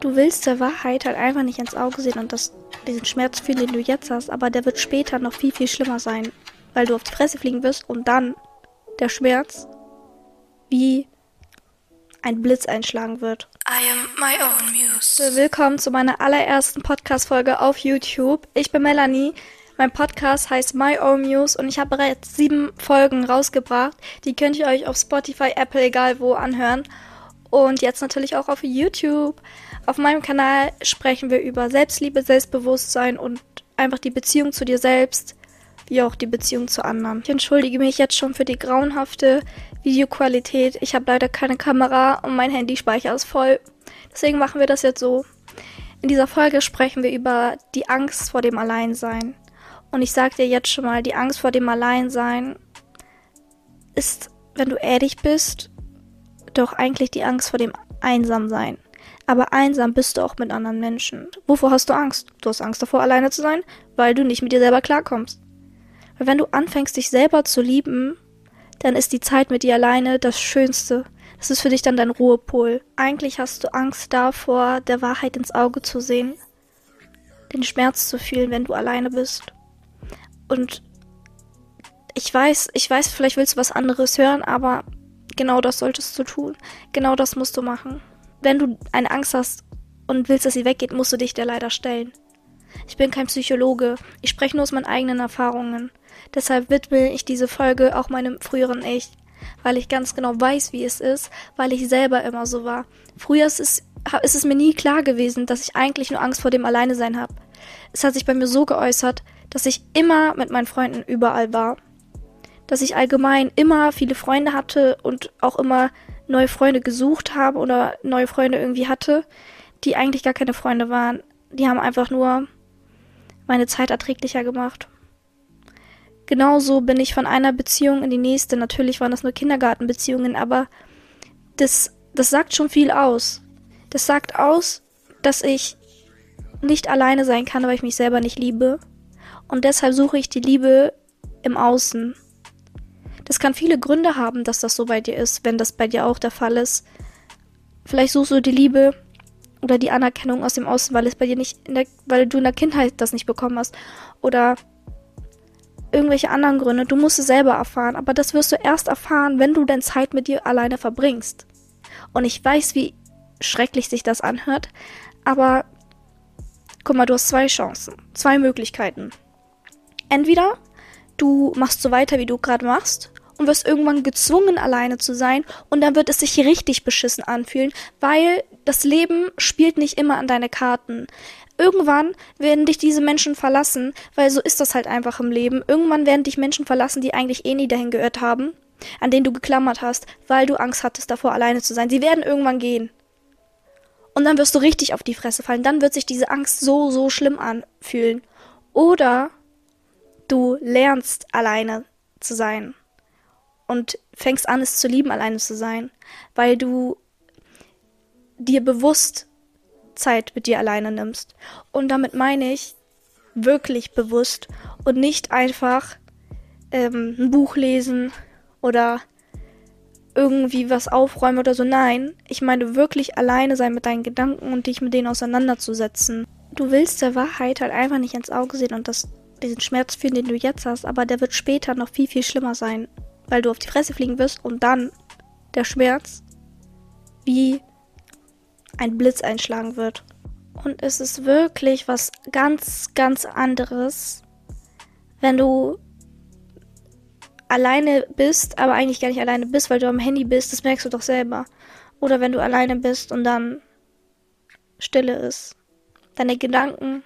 du willst der Wahrheit halt einfach nicht ins Auge sehen und das, diesen Schmerz fühlen, den du jetzt hast, aber der wird später noch viel, viel schlimmer sein, weil du auf die Fresse fliegen wirst und dann der Schmerz wie ein Blitz einschlagen wird. I am my own muse. Willkommen zu meiner allerersten Podcast-Folge auf YouTube. Ich bin Melanie. Mein Podcast heißt My Own Muse und ich habe bereits sieben Folgen rausgebracht. Die könnt ihr euch auf Spotify, Apple, egal wo anhören. Und jetzt natürlich auch auf YouTube. Auf meinem Kanal sprechen wir über Selbstliebe, Selbstbewusstsein und einfach die Beziehung zu dir selbst, wie auch die Beziehung zu anderen. Ich entschuldige mich jetzt schon für die grauenhafte Videoqualität. Ich habe leider keine Kamera und mein Handyspeicher ist voll. Deswegen machen wir das jetzt so. In dieser Folge sprechen wir über die Angst vor dem Alleinsein. Und ich sage dir jetzt schon mal, die Angst vor dem Alleinsein ist, wenn du ehrlich bist, doch eigentlich die Angst vor dem Einsamsein. Aber einsam bist du auch mit anderen Menschen. Wovor hast du Angst? Du hast Angst davor, alleine zu sein, weil du nicht mit dir selber klarkommst. Weil wenn du anfängst, dich selber zu lieben, dann ist die Zeit mit dir alleine das Schönste. Das ist für dich dann dein Ruhepol. Eigentlich hast du Angst davor, der Wahrheit ins Auge zu sehen, den Schmerz zu fühlen, wenn du alleine bist. Und ich weiß, ich weiß, vielleicht willst du was anderes hören, aber genau das solltest du tun. Genau das musst du machen. Wenn du eine Angst hast und willst, dass sie weggeht, musst du dich der leider stellen. Ich bin kein Psychologe. Ich spreche nur aus meinen eigenen Erfahrungen. Deshalb widme ich diese Folge auch meinem früheren Ich, weil ich ganz genau weiß, wie es ist, weil ich selber immer so war. Früher ist es, ist es mir nie klar gewesen, dass ich eigentlich nur Angst vor dem Alleinesein habe. Es hat sich bei mir so geäußert, dass ich immer mit meinen Freunden überall war. Dass ich allgemein immer viele Freunde hatte und auch immer neue Freunde gesucht habe oder neue Freunde irgendwie hatte, die eigentlich gar keine Freunde waren. Die haben einfach nur meine Zeit erträglicher gemacht. Genauso bin ich von einer Beziehung in die nächste. Natürlich waren das nur Kindergartenbeziehungen, aber das, das sagt schon viel aus. Das sagt aus, dass ich nicht alleine sein kann, weil ich mich selber nicht liebe. Und deshalb suche ich die Liebe im Außen. Das kann viele Gründe haben, dass das so bei dir ist, wenn das bei dir auch der Fall ist. Vielleicht suchst du die Liebe oder die Anerkennung aus dem Außen, weil es bei dir nicht, der, weil du in der Kindheit das nicht bekommen hast. Oder irgendwelche anderen Gründe. Du musst es selber erfahren. Aber das wirst du erst erfahren, wenn du deine Zeit mit dir alleine verbringst. Und ich weiß, wie schrecklich sich das anhört. Aber guck mal, du hast zwei Chancen. Zwei Möglichkeiten. Entweder du machst so weiter, wie du gerade machst und wirst irgendwann gezwungen, alleine zu sein und dann wird es sich richtig beschissen anfühlen, weil das Leben spielt nicht immer an deine Karten. Irgendwann werden dich diese Menschen verlassen, weil so ist das halt einfach im Leben. Irgendwann werden dich Menschen verlassen, die eigentlich eh nie dahin gehört haben, an denen du geklammert hast, weil du Angst hattest davor, alleine zu sein. Sie werden irgendwann gehen. Und dann wirst du richtig auf die Fresse fallen. Dann wird sich diese Angst so, so schlimm anfühlen. Oder du lernst alleine zu sein und fängst an, es zu lieben, alleine zu sein, weil du dir bewusst Zeit mit dir alleine nimmst. Und damit meine ich wirklich bewusst und nicht einfach ähm, ein Buch lesen oder irgendwie was aufräumen oder so. Nein, ich meine wirklich alleine sein mit deinen Gedanken und dich mit denen auseinanderzusetzen. Du willst der Wahrheit halt einfach nicht ins Auge sehen und das, diesen Schmerz fühlen, den du jetzt hast, aber der wird später noch viel, viel schlimmer sein, weil du auf die Fresse fliegen wirst und dann der Schmerz wie ein Blitz einschlagen wird. Und es ist wirklich was ganz, ganz anderes, wenn du alleine bist, aber eigentlich gar nicht alleine bist, weil du am Handy bist, das merkst du doch selber. Oder wenn du alleine bist und dann Stille ist. Deine Gedanken,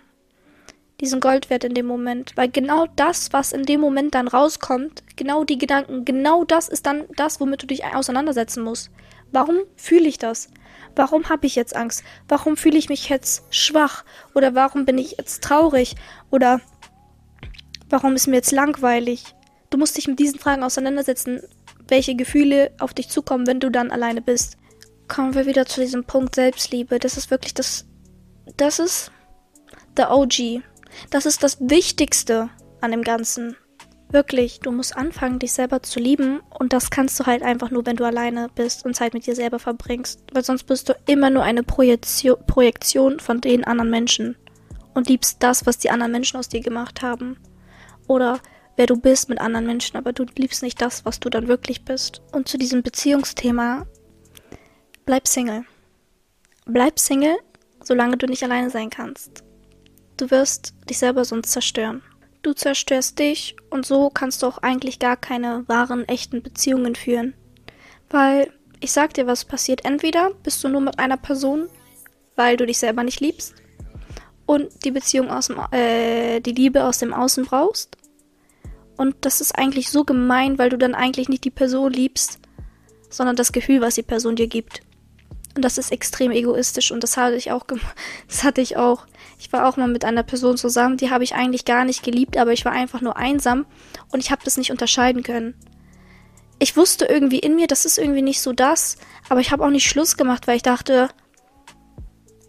die sind Gold wert in dem Moment. Weil genau das, was in dem Moment dann rauskommt, genau die Gedanken, genau das ist dann das, womit du dich auseinandersetzen musst. Warum fühle ich das? Warum habe ich jetzt Angst? Warum fühle ich mich jetzt schwach? Oder warum bin ich jetzt traurig? Oder warum ist mir jetzt langweilig? Du musst dich mit diesen Fragen auseinandersetzen, welche Gefühle auf dich zukommen, wenn du dann alleine bist. Kommen wir wieder zu diesem Punkt Selbstliebe. Das ist wirklich das. Das ist der OG. Das ist das Wichtigste an dem Ganzen. Wirklich, du musst anfangen, dich selber zu lieben. Und das kannst du halt einfach nur, wenn du alleine bist und Zeit mit dir selber verbringst. Weil sonst bist du immer nur eine Projektion, Projektion von den anderen Menschen. Und liebst das, was die anderen Menschen aus dir gemacht haben. Oder wer du bist mit anderen Menschen, aber du liebst nicht das, was du dann wirklich bist. Und zu diesem Beziehungsthema, bleib Single. Bleib Single, solange du nicht alleine sein kannst. Du wirst dich selber sonst zerstören. Du zerstörst dich und so kannst du auch eigentlich gar keine wahren, echten Beziehungen führen. Weil, ich sag dir, was passiert. Entweder bist du nur mit einer Person, weil du dich selber nicht liebst und die Beziehung aus dem, äh, die Liebe aus dem Außen brauchst. Und das ist eigentlich so gemein, weil du dann eigentlich nicht die Person liebst, sondern das Gefühl, was die Person dir gibt. Und das ist extrem egoistisch und das hatte ich auch das hatte ich auch. Ich war auch mal mit einer Person zusammen, die habe ich eigentlich gar nicht geliebt, aber ich war einfach nur einsam und ich habe das nicht unterscheiden können. Ich wusste irgendwie in mir, das ist irgendwie nicht so das, aber ich habe auch nicht Schluss gemacht, weil ich dachte,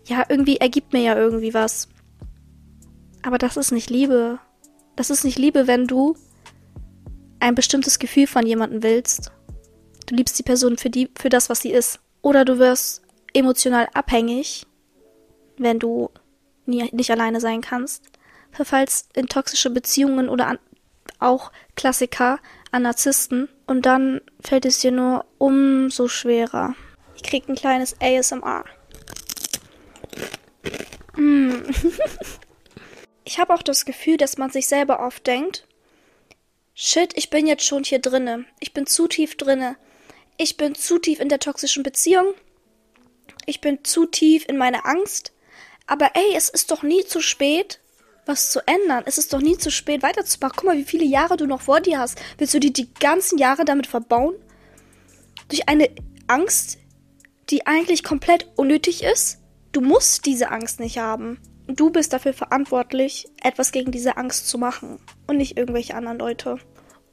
ja, irgendwie ergibt mir ja irgendwie was. Aber das ist nicht Liebe. Das ist nicht Liebe, wenn du ein bestimmtes Gefühl von jemandem willst. Du liebst die Person für die für das, was sie ist. Oder du wirst emotional abhängig, wenn du nie, nicht alleine sein kannst. Verfallst in toxische Beziehungen oder an, auch Klassiker an Narzissten. Und dann fällt es dir nur umso schwerer. Ich krieg ein kleines ASMR. Mm. ich habe auch das Gefühl, dass man sich selber oft denkt, shit, ich bin jetzt schon hier drinne. Ich bin zu tief drinne ich bin zu tief in der toxischen Beziehung. Ich bin zu tief in meiner Angst. Aber ey, es ist doch nie zu spät, was zu ändern. Es ist doch nie zu spät, weiterzumachen. Guck mal, wie viele Jahre du noch vor dir hast. Willst du dir die ganzen Jahre damit verbauen? Durch eine Angst, die eigentlich komplett unnötig ist? Du musst diese Angst nicht haben. Du bist dafür verantwortlich, etwas gegen diese Angst zu machen. Und nicht irgendwelche anderen Leute.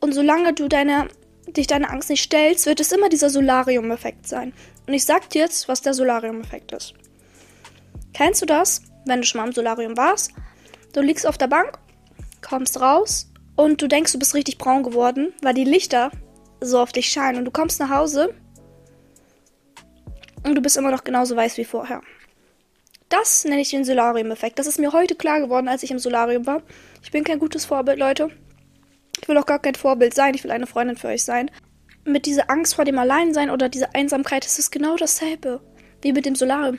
Und solange du deine dich deine Angst nicht stellst, wird es immer dieser Solarium-Effekt sein. Und ich sag dir jetzt, was der Solarium-Effekt ist. Kennst du das, wenn du schon mal im Solarium warst? Du liegst auf der Bank, kommst raus und du denkst, du bist richtig braun geworden, weil die Lichter so auf dich scheinen. Und du kommst nach Hause und du bist immer noch genauso weiß wie vorher. Das nenne ich den Solarium-Effekt. Das ist mir heute klar geworden, als ich im Solarium war. Ich bin kein gutes Vorbild, Leute. Ich will auch gar kein Vorbild sein, ich will eine Freundin für euch sein. Mit dieser Angst vor dem Alleinsein oder dieser Einsamkeit ist es genau dasselbe. Wie mit dem Solarium.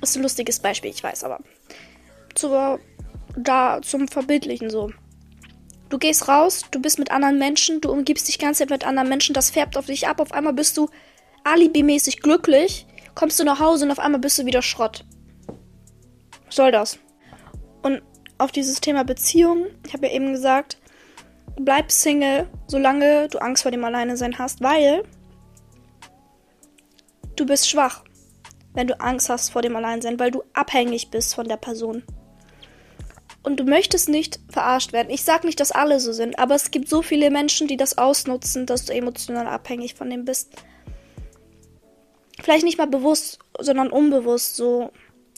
Ist ein lustiges Beispiel, ich weiß, aber. Zur, da zum Verbildlichen so. Du gehst raus, du bist mit anderen Menschen, du umgibst dich ganz mit anderen Menschen, das färbt auf dich ab, auf einmal bist du alibimäßig glücklich, kommst du nach Hause und auf einmal bist du wieder Schrott. Was soll das? Und auf dieses Thema Beziehung, ich habe ja eben gesagt, bleib Single, solange du Angst vor dem Alleinesein hast, weil du bist schwach, wenn du Angst hast vor dem Alleinsein, weil du abhängig bist von der Person. Und du möchtest nicht verarscht werden. Ich sag nicht, dass alle so sind, aber es gibt so viele Menschen, die das ausnutzen, dass du emotional abhängig von dem bist. Vielleicht nicht mal bewusst, sondern unbewusst so.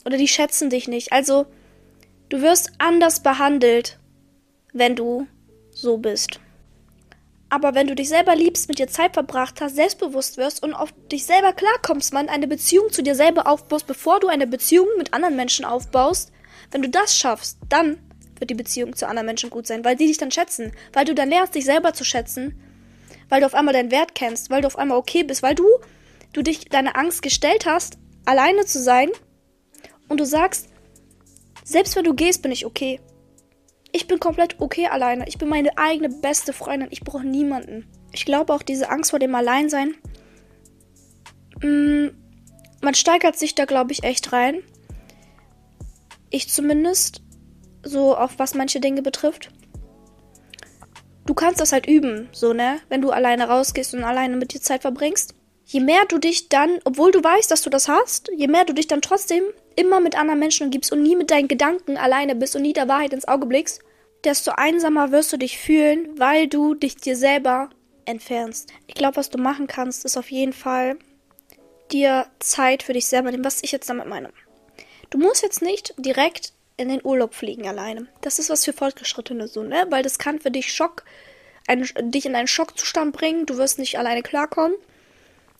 Oder die schätzen dich nicht. Also, du wirst anders behandelt, wenn du so bist. Aber wenn du dich selber liebst, mit dir Zeit verbracht hast, selbstbewusst wirst und auf dich selber klarkommst, man eine Beziehung zu dir selber aufbaust, bevor du eine Beziehung mit anderen Menschen aufbaust, wenn du das schaffst, dann wird die Beziehung zu anderen Menschen gut sein, weil die dich dann schätzen, weil du dann lernst, dich selber zu schätzen, weil du auf einmal deinen Wert kennst, weil du auf einmal okay bist, weil du, du dich deine Angst gestellt hast, alleine zu sein und du sagst, selbst wenn du gehst, bin ich okay. Ich bin komplett okay alleine. Ich bin meine eigene beste Freundin. Ich brauche niemanden. Ich glaube auch diese Angst vor dem Alleinsein. Mh, mm, man steigert sich da, glaube ich, echt rein. Ich zumindest. So auf was manche Dinge betrifft. Du kannst das halt üben, so, ne? Wenn du alleine rausgehst und alleine mit dir Zeit verbringst. Je mehr du dich dann, obwohl du weißt, dass du das hast, je mehr du dich dann trotzdem immer mit anderen Menschen umgibst und nie mit deinen Gedanken alleine bist und nie der Wahrheit ins Auge blickst, desto einsamer wirst du dich fühlen, weil du dich dir selber entfernst. Ich glaube, was du machen kannst, ist auf jeden Fall dir Zeit für dich selber nehmen, was ich jetzt damit meine. Du musst jetzt nicht direkt in den Urlaub fliegen alleine. Das ist was für Fortgeschrittene so, ne? Weil das kann für dich Schock ein, dich in einen Schockzustand bringen, du wirst nicht alleine klarkommen.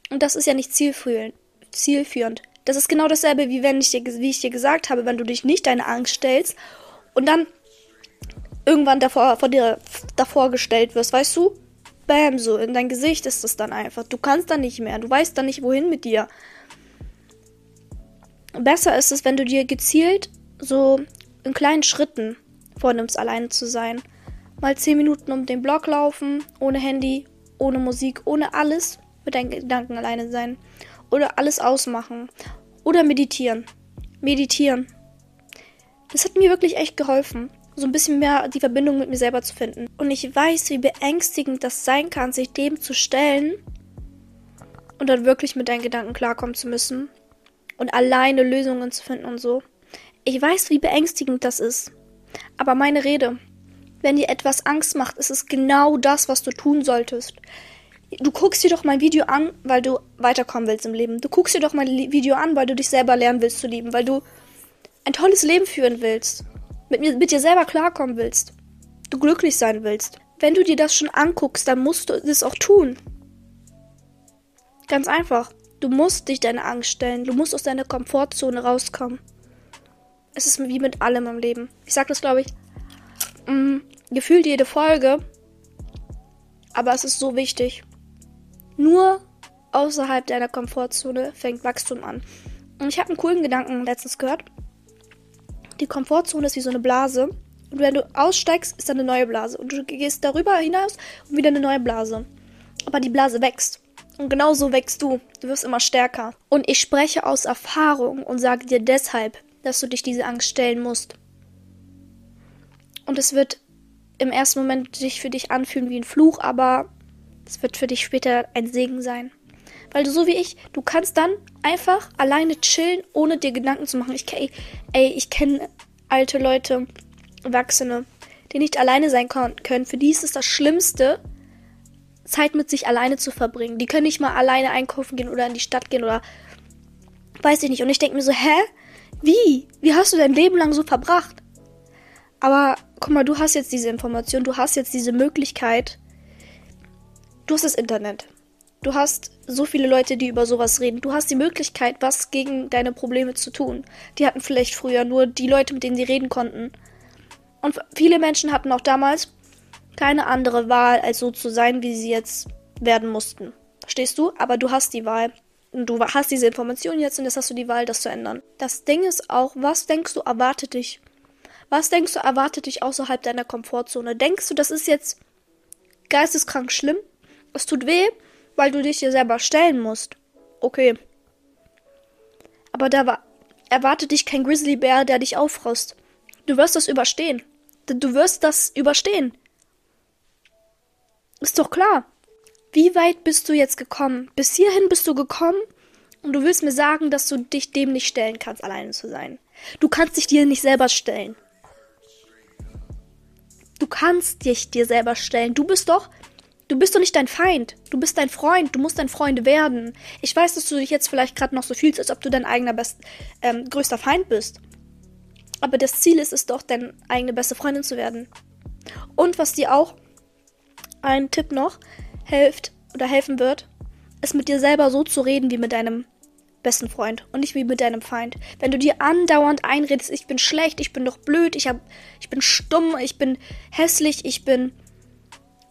Und das ist ja nicht zielführend. zielführend. Das ist genau dasselbe, wie wenn ich dir, wie ich dir gesagt habe, wenn du dich nicht deine Angst stellst und dann irgendwann davor, vor dir davor gestellt wirst, weißt du? Bam, so in dein Gesicht ist es dann einfach. Du kannst dann nicht mehr. Du weißt dann nicht, wohin mit dir. Besser ist es, wenn du dir gezielt so in kleinen Schritten vornimmst, alleine zu sein. Mal 10 Minuten um den Block laufen, ohne Handy, ohne Musik, ohne alles, mit deinen Gedanken alleine sein. Oder alles ausmachen. Oder meditieren. Meditieren. Das hat mir wirklich echt geholfen, so ein bisschen mehr die Verbindung mit mir selber zu finden. Und ich weiß, wie beängstigend das sein kann, sich dem zu stellen und dann wirklich mit deinen Gedanken klarkommen zu müssen und alleine Lösungen zu finden und so. Ich weiß, wie beängstigend das ist. Aber meine Rede, wenn dir etwas Angst macht, ist es genau das, was du tun solltest. Du guckst dir doch mein Video an, weil du weiterkommen willst im Leben. Du guckst dir doch mein Video an, weil du dich selber lernen willst zu lieben, weil du ein tolles Leben führen willst. Mit, mir, mit dir selber klarkommen willst. Du glücklich sein willst. Wenn du dir das schon anguckst, dann musst du das auch tun. Ganz einfach. Du musst dich deine Angst stellen. Du musst aus deiner Komfortzone rauskommen. Es ist wie mit allem im Leben. Ich sag das, glaube ich, mh, mm, gefühlt jede Folge. Aber es ist so wichtig. Nur außerhalb deiner Komfortzone fängt Wachstum an. Und ich habe einen coolen Gedanken letztens gehört. Die Komfortzone ist wie so eine Blase. Und wenn du aussteigst, ist da eine neue Blase. Und du gehst darüber hinaus und wieder eine neue Blase. Aber die Blase wächst. Und genauso wächst du. Du wirst immer stärker. Und ich spreche aus Erfahrung und sage dir deshalb, dass du dich diese Angst stellen musst. Und es wird im ersten Moment sich für dich anfühlen wie ein Fluch, aber es wird für dich später ein Segen sein. Weil du so wie ich, du kannst dann einfach alleine chillen, ohne dir Gedanken zu machen. Ich, ey ich kenne alte Leute, Erwachsene, die nicht alleine sein können. Für die ist es das Schlimmste, Zeit mit sich alleine zu verbringen. Die können nicht mal alleine einkaufen gehen oder in die Stadt gehen oder weiß ich nicht. Und ich denke mir so, hä? Wie? Wie hast du dein Leben lang so verbracht? Aber guck mal, du hast jetzt diese Information, du hast jetzt diese Möglichkeit. Du hast das Internet. Du hast so viele Leute, die über sowas reden. Du hast die Möglichkeit, was gegen deine Probleme zu tun. Die hatten vielleicht früher nur die Leute, mit denen sie reden konnten. Und viele Menschen hatten auch damals keine andere Wahl, als so zu sein, wie sie jetzt werden mussten. Verstehst du? Aber du hast die Wahl. Und du hast diese Information jetzt und jetzt hast du die Wahl, das zu ändern. Das Ding ist auch, was denkst du erwartet dich? Was denkst du erwartet dich außerhalb deiner Komfortzone? Denkst du, das ist jetzt geisteskrank schlimm? Es tut weh, weil du dich dir selber stellen musst. Okay. Aber da war, erwartet dich kein Grizzlybär, der dich aufrost. Du wirst das überstehen. Du wirst das überstehen. Ist doch klar. Wie weit bist du jetzt gekommen? Bis hierhin bist du gekommen und du willst mir sagen, dass du dich dem nicht stellen kannst, alleine zu sein. Du kannst dich dir nicht selber stellen. Du kannst dich dir selber stellen. Du bist doch, du bist doch nicht dein Feind. Du bist dein Freund. Du musst dein Freund werden. Ich weiß, dass du dich jetzt vielleicht gerade noch so fühlst, als ob du dein eigener best, ähm, größter Feind bist. Aber das Ziel ist es doch, deine eigene beste Freundin zu werden. Und was dir auch ein Tipp noch hilft oder helfen wird, ist mit dir selber so zu reden wie mit deinem besten Freund und nicht wie mit deinem Feind. Wenn du dir andauernd einredest, ich bin schlecht, ich bin doch blöd, ich hab, ich bin stumm, ich bin hässlich, ich bin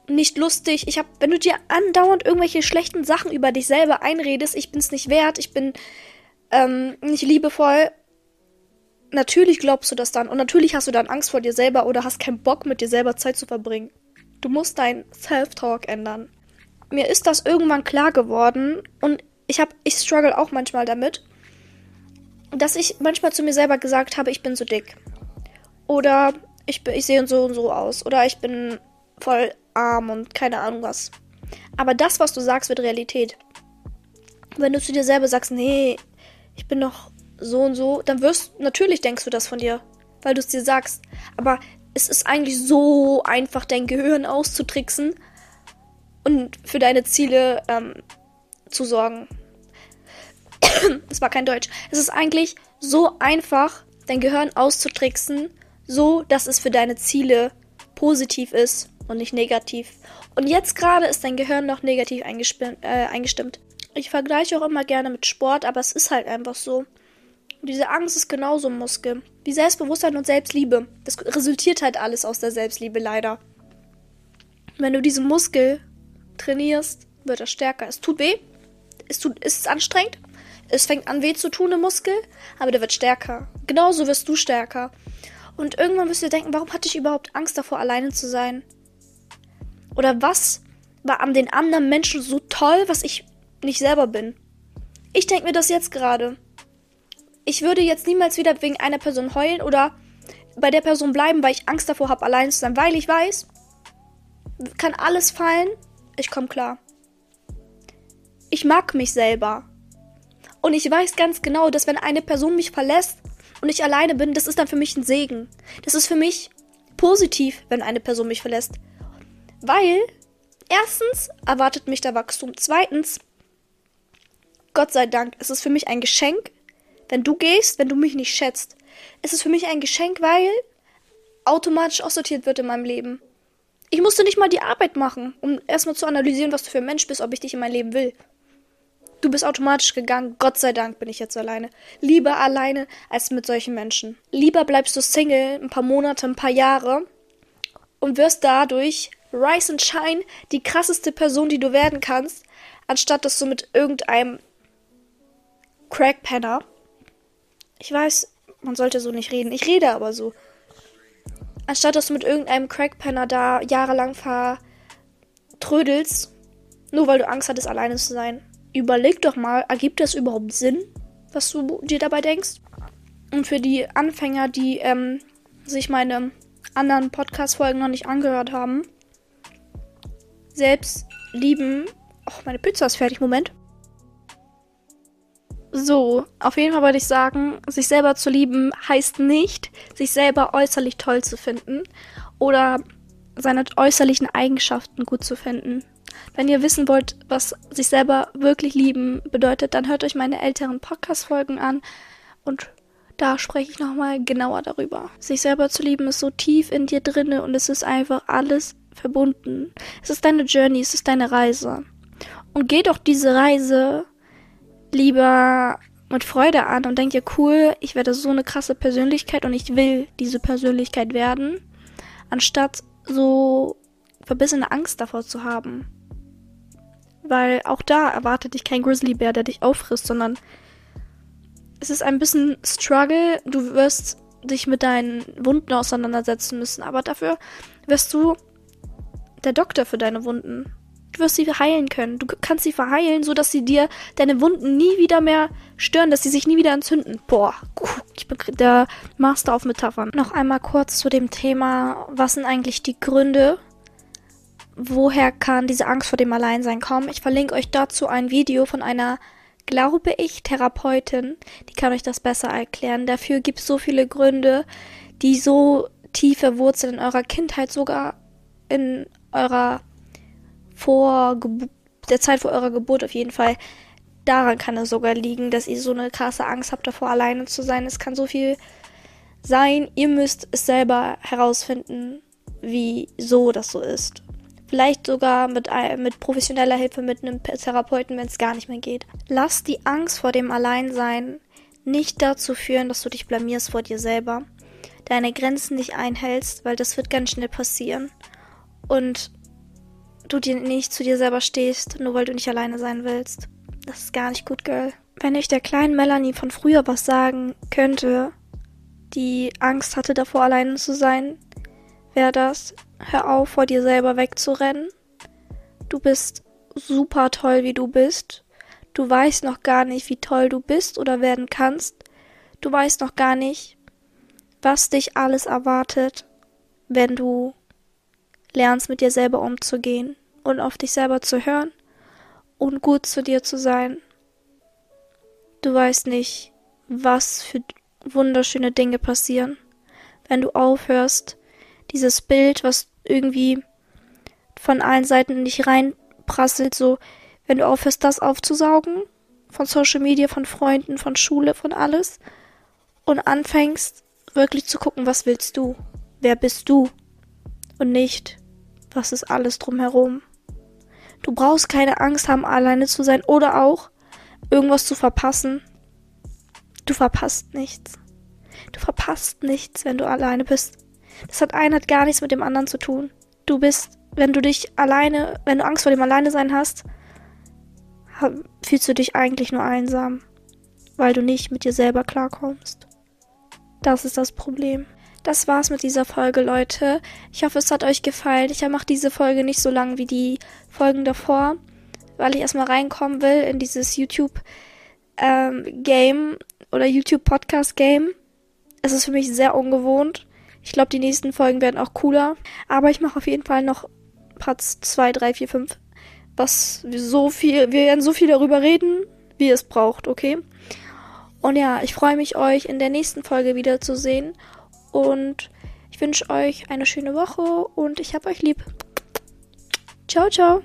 nicht lustig, ich hab, wenn du dir andauernd irgendwelche schlechten Sachen über dich selber einredest, ich bin's nicht wert, ich bin ähm, nicht liebevoll, natürlich glaubst du das dann und natürlich hast du dann Angst vor dir selber oder hast keinen Bock mit dir selber Zeit zu verbringen. Du musst dein Self-Talk ändern. Mir ist das irgendwann klar geworden und ich habe, ich struggle auch manchmal damit, dass ich manchmal zu mir selber gesagt habe, ich bin so dick. Oder ich, ich sehe so und so aus. Oder ich bin voll arm und keine Ahnung was. Aber das, was du sagst, wird Realität. Wenn du zu dir selber sagst, nee, ich bin doch so und so, dann wirst natürlich denkst du das von dir, weil du es dir sagst. Aber es ist eigentlich so einfach, dein Gehirn auszutricksen und für deine Ziele ähm, zu sorgen. das war kein Deutsch. Es ist eigentlich so einfach, dein Gehirn auszutricksen, so dass es für deine Ziele positiv ist und nicht negativ. Und jetzt gerade ist dein Gehirn noch negativ äh, eingestimmt. Ich vergleiche auch immer gerne mit Sport, aber es ist halt einfach so. Diese Angst ist genauso ein Muskel. Wie Selbstbewusstsein und Selbstliebe. Das resultiert halt alles aus der Selbstliebe, leider. Wenn du diesen Muskel trainierst, wird er stärker. Es tut weh. Es, tut, es ist anstrengend. Es fängt an weh zu tun im Muskel, aber der wird stärker. Genauso wirst du stärker. Und irgendwann wirst du dir denken, warum hatte ich überhaupt Angst davor, alleine zu sein? Oder was war an den anderen Menschen so toll, was ich nicht selber bin? Ich denke mir das jetzt gerade. Ich würde jetzt niemals wieder wegen einer Person heulen oder bei der Person bleiben, weil ich Angst davor habe, allein zu sein, weil ich weiß, kann alles fallen, ich komme klar. Ich mag mich selber. Und ich weiß ganz genau, dass wenn eine Person mich verlässt und ich alleine bin, das ist dann für mich ein Segen. Das ist für mich positiv, wenn eine Person mich verlässt. Weil, erstens, erwartet mich der Wachstum. Zweitens, Gott sei Dank, es ist für mich ein Geschenk, wenn du gehst, wenn du mich nicht schätzt. Es ist für mich ein Geschenk, weil automatisch aussortiert wird in meinem Leben. Ich musste nicht mal die Arbeit machen, um erstmal zu analysieren, was du für ein Mensch bist, ob ich dich in mein Leben will. Du bist automatisch gegangen. Gott sei Dank bin ich jetzt alleine. Lieber alleine als mit solchen Menschen. Lieber bleibst du Single ein paar Monate, ein paar Jahre und wirst dadurch Rise and Shine die krasseste Person, die du werden kannst, anstatt dass du mit irgendeinem Crackpenner. Ich weiß, man sollte so nicht reden. Ich rede aber so. Anstatt dass du mit irgendeinem Crackpenner da jahrelang vertrödelst, nur weil du Angst hattest, alleine zu sein überleg doch mal, ergibt das überhaupt Sinn, was du dir dabei denkst? Und für die Anfänger, die ähm, sich meine anderen Podcast-Folgen noch nicht angehört haben, selbst lieben. Och, meine Pizza ist fertig, Moment. So, auf jeden Fall wollte ich sagen, sich selber zu lieben heißt nicht, sich selber äußerlich toll zu finden oder seine äußerlichen Eigenschaften gut zu finden. Wenn ihr wissen wollt, was sich selber wirklich lieben bedeutet, dann hört euch meine älteren Podcast-Folgen an und da spreche ich nochmal genauer darüber. Sich selber zu lieben ist so tief in dir drinne und es ist einfach alles verbunden. Es ist deine Journey, es ist deine Reise. Und geh doch diese Reise lieber mit Freude an und denk dir, cool, ich werde so eine krasse Persönlichkeit und ich will diese Persönlichkeit werden, anstatt so verbissene Angst davor zu haben. Weil auch da erwartet dich kein Grizzlybär, der dich auffrisst, sondern es ist ein bisschen Struggle. Du wirst dich mit deinen Wunden auseinandersetzen müssen, aber dafür wirst du der Doktor für deine Wunden. Du wirst sie heilen können. Du kannst sie verheilen, so dass sie dir deine Wunden nie wieder mehr stören, dass sie sich nie wieder entzünden. Boah, ich bin der Master auf Metaphern. Noch einmal kurz zu dem Thema, was sind eigentlich die Gründe, woher kann diese Angst vor dem Alleinsein kommen? Ich verlinke euch dazu ein Video von einer, glaube ich, Therapeutin. Die kann euch das besser erklären. Dafür gibt es so viele Gründe, die so tiefe Wurzeln in eurer Kindheit, sogar in eurer vor der Zeit vor eurer Geburt auf jeden Fall. Daran kann es sogar liegen, dass ihr so eine krasse Angst habt davor, alleine zu sein. Es kann so viel sein. Ihr müsst es selber herausfinden, wieso das so ist. Vielleicht sogar mit, mit professioneller Hilfe mit einem Therapeuten, wenn es gar nicht mehr geht. Lass die Angst vor dem Alleinsein nicht dazu führen, dass du dich blamierst vor dir selber, deine Grenzen nicht einhältst, weil das wird ganz schnell passieren. Und du dir nicht zu dir selber stehst, nur weil du nicht alleine sein willst. Das ist gar nicht gut, Girl. Wenn ich der kleinen Melanie von früher was sagen könnte, die Angst hatte davor, alleine zu sein, wäre das, hör auf, vor dir selber wegzurennen. Du bist super toll, wie du bist. Du weißt noch gar nicht, wie toll du bist oder werden kannst. Du weißt noch gar nicht, was dich alles erwartet, wenn du lernst, mit dir selber umzugehen und auf dich selber zu hören und gut zu dir zu sein. Du weißt nicht, was für wunderschöne Dinge passieren, wenn du aufhörst, dieses Bild, was irgendwie von allen Seiten in dich reinprasselt, so, wenn du aufhörst, das aufzusaugen, von Social Media, von Freunden, von Schule, von alles, und anfängst, wirklich zu gucken, was willst du? Wer bist du? Und nicht, was ist alles drumherum. Du brauchst keine Angst haben, alleine zu sein oder auch irgendwas zu verpassen. Du verpasst nichts. Du verpasst nichts, wenn du alleine bist. Das hat ein hat gar nichts mit dem anderen zu tun. Du bist, wenn du dich alleine, wenn du Angst vor dem Alleinesein hast, fühlst du dich eigentlich nur einsam, weil du nicht mit dir selber klarkommst. Das ist das Problem. Das war's mit dieser Folge, Leute. Ich hoffe, es hat euch gefallen. Ich mache diese Folge nicht so lang wie die Folgen davor, weil ich erstmal reinkommen will in dieses YouTube ähm, oder YouTube Podcast Game. Es ist für mich sehr ungewohnt. Ich glaube, die nächsten Folgen werden auch cooler. Aber ich mache auf jeden Fall noch Parts 2, 3, 4, 5. Was so viel, wir werden so viel darüber reden, wie es braucht, okay? Und ja, ich freue mich, euch in der nächsten Folge wiederzusehen. Und ich wünsche euch eine schöne Woche und ich hab euch lieb. Ciao, ciao.